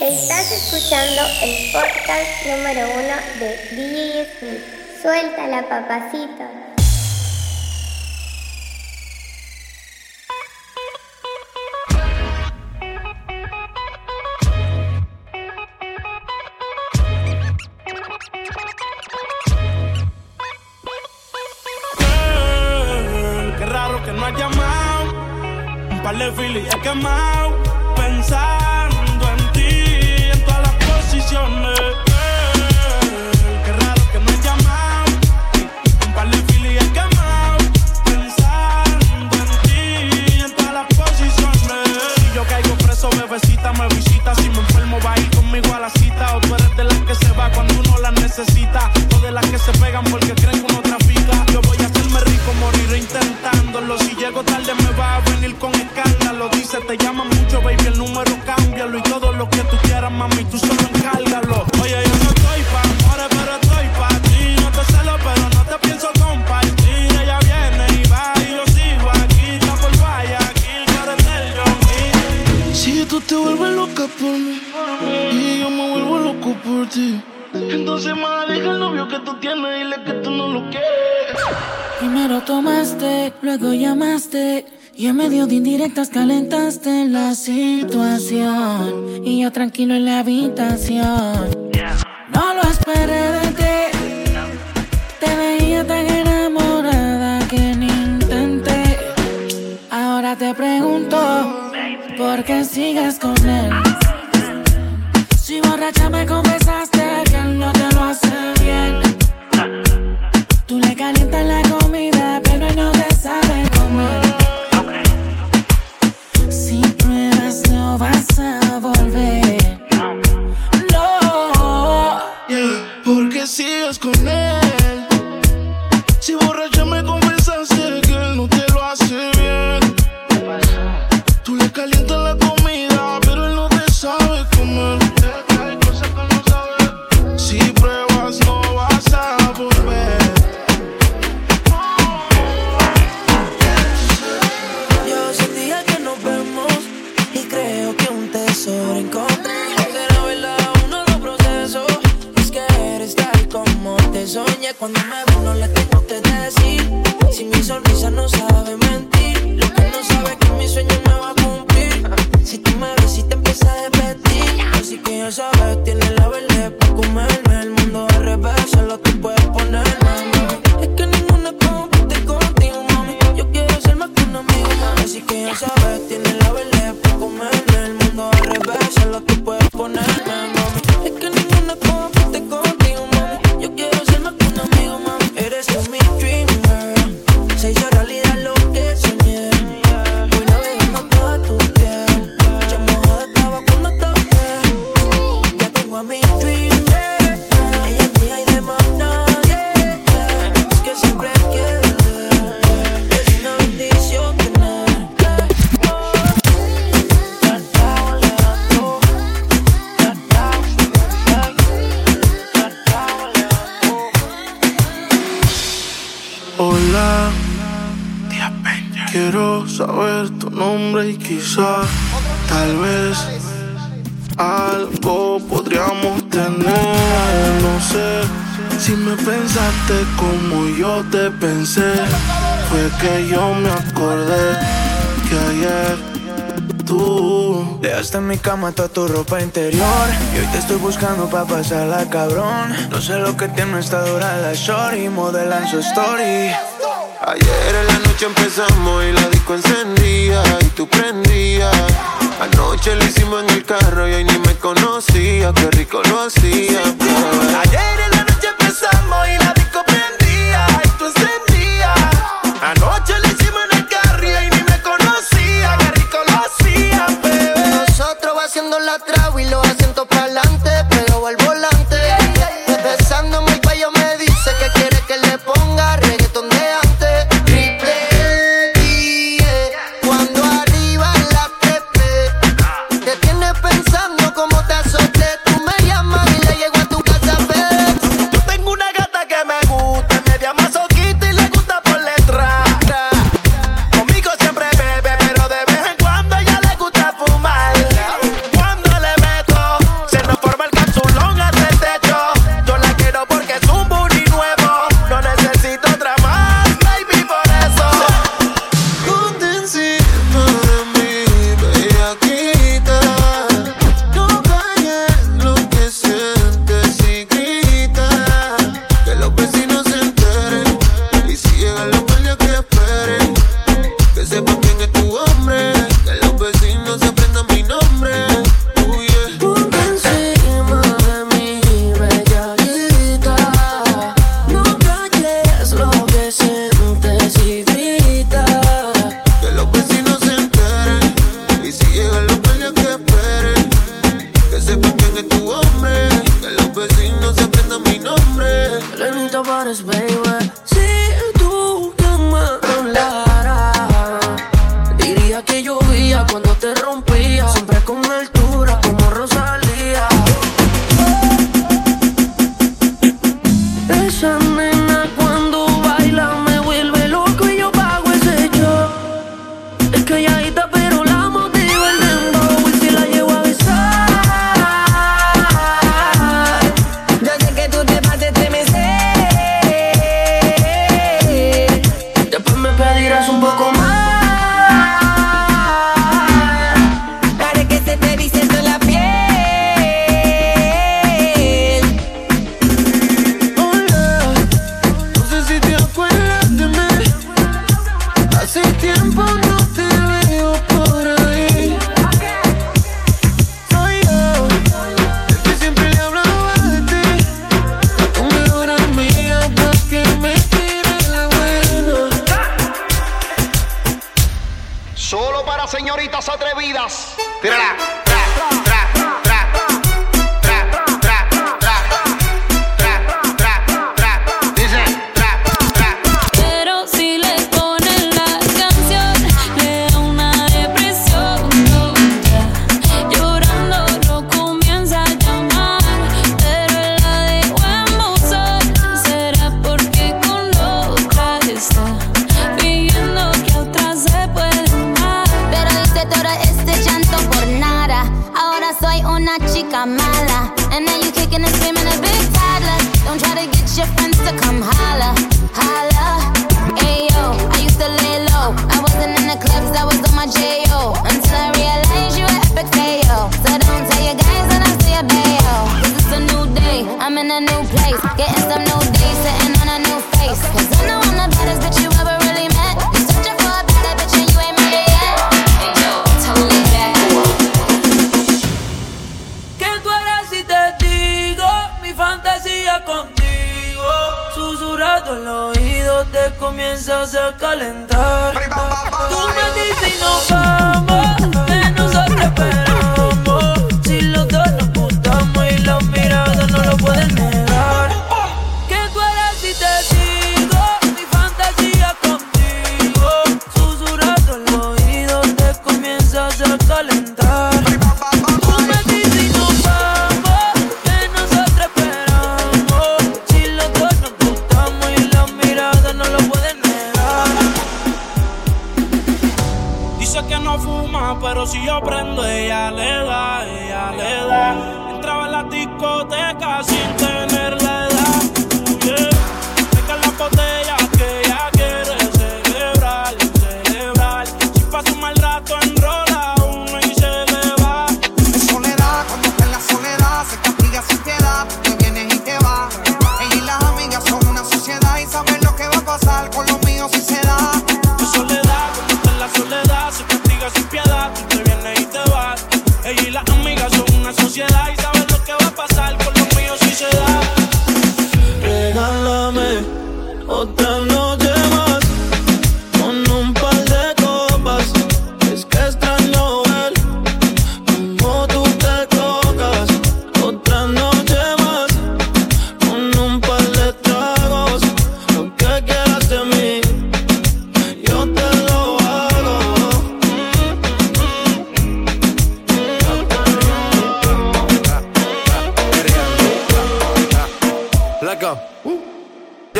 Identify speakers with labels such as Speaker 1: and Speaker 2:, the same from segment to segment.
Speaker 1: Estás escuchando el podcast número uno de DJ Suelta la papacito.
Speaker 2: tú te
Speaker 3: vuelves loca por mí y yo me vuelvo loco por ti. Entonces, más deja el novio que tú tienes y le que tú no lo quieres.
Speaker 4: Primero tomaste, luego llamaste. Y en medio de indirectas calentaste la situación. Y yo tranquilo en la habitación. No lo esperé de ti
Speaker 3: porque sigas con él. Si borracha me confesaste.
Speaker 5: tu
Speaker 3: nombre y quizás, tal vez, algo podríamos tener. No sé si me pensaste como yo te pensé. Fue que yo me acordé que ayer tú
Speaker 5: Dejaste en mi cama toda tu ropa interior Y hoy te estoy buscando pa' pasarla, cabrón No sé lo que tiene esta dura la shorty Modelan su story
Speaker 6: Ayer en la noche empezamos y la disco encendía y tú prendías. Anoche lo hicimos en el carro y ahí ni me conocía, qué rico lo hacía.
Speaker 5: Ayer en la noche empezamos y la disco prendía.
Speaker 3: señoritas atrevidas.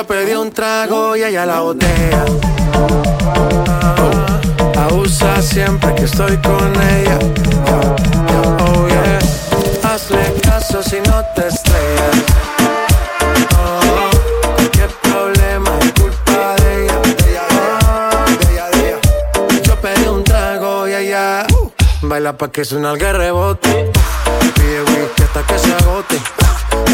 Speaker 7: Yo
Speaker 6: pedí un trago y ella la botella. Oh, abusa siempre que estoy con ella. Oh, oh yeah. Hazle caso si no te estrellas. Oh, culpa de ella Yo pedí un trago y ay uh, Baila pa' que suena el rebote. Pide whisky hasta que se agote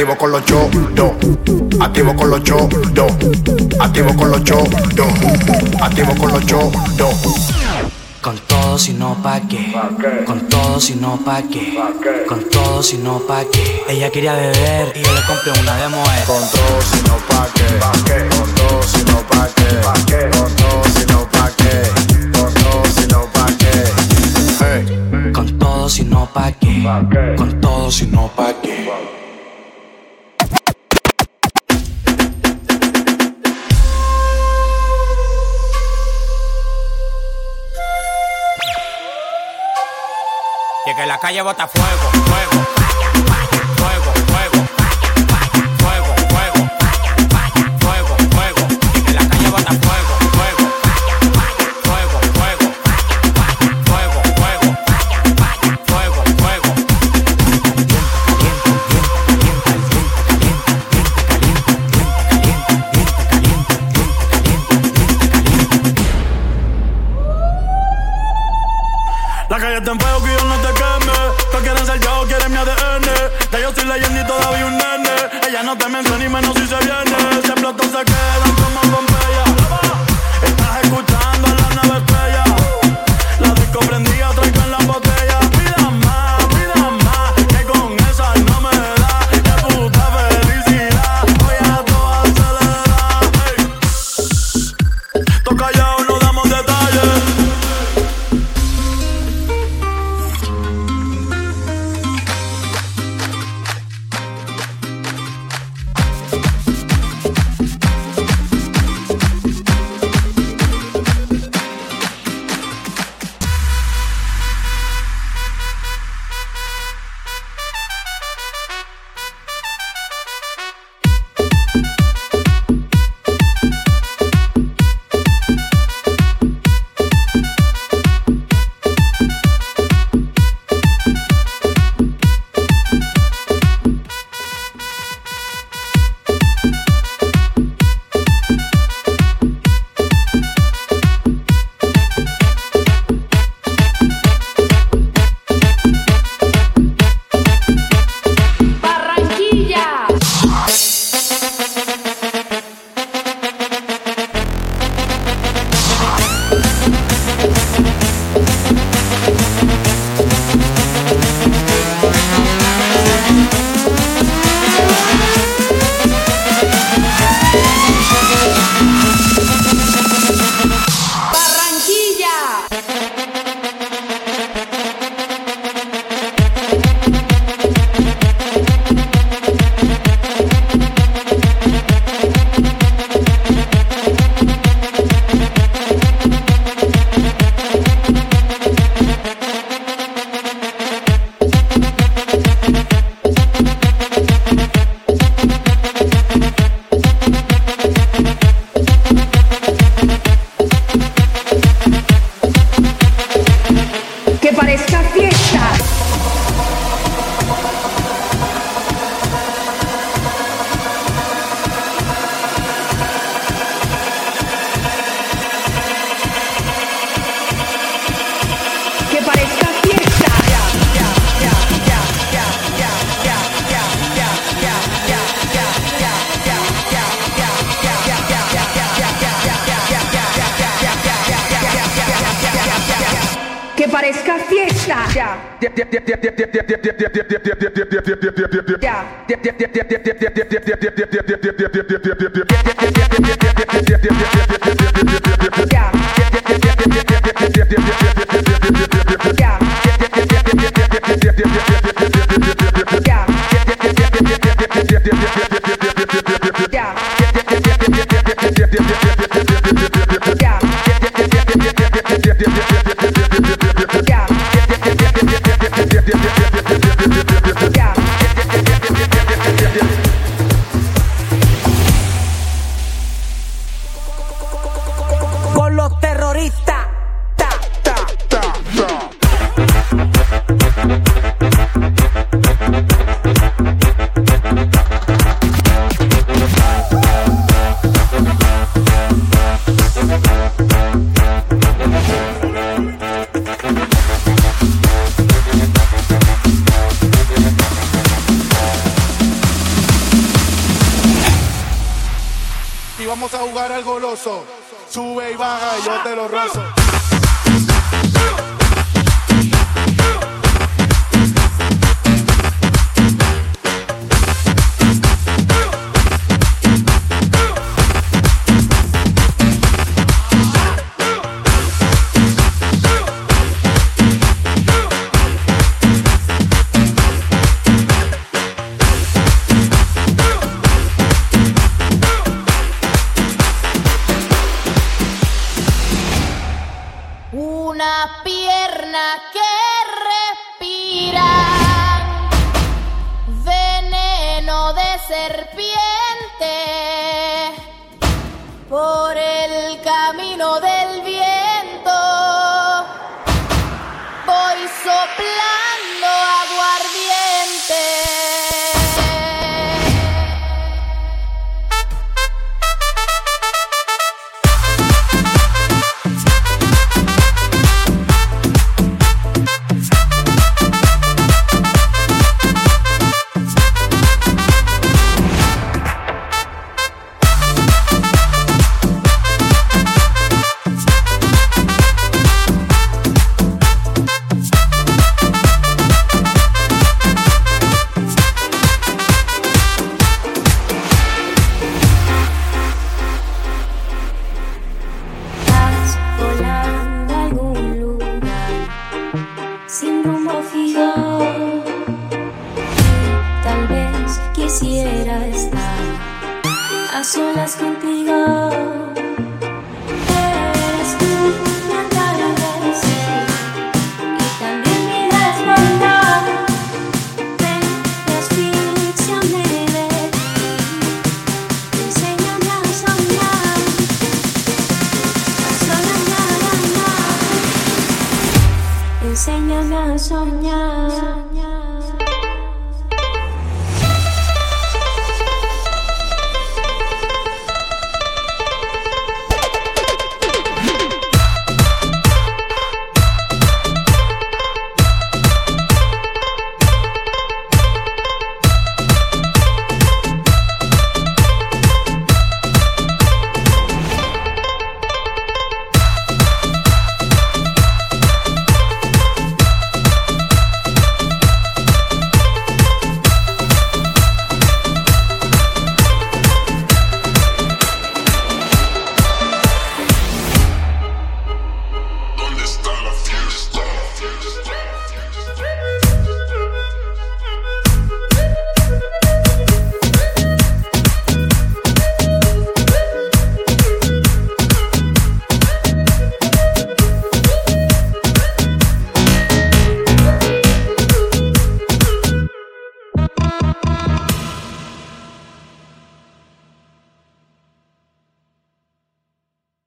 Speaker 8: Activo con los chodos. Activo con los chodos. Activo con los chodos. Activo con los chodos.
Speaker 9: Con todo si no pa' qué. Con todo si no pa' qué. Con todo si no pa' qué. Ella quería beber y yo le compré una de
Speaker 8: Con todo si no pa' qué. Con todo si no pa' qué. Con todo si no pa' qué. Con todo si no pa' qué.
Speaker 9: Con todo si no pa' qué. Con todo si no pa' qué.
Speaker 1: que la calle bota fuego, fuego.
Speaker 10: parezca Yeah. Sube y baja y yo te lo rozo.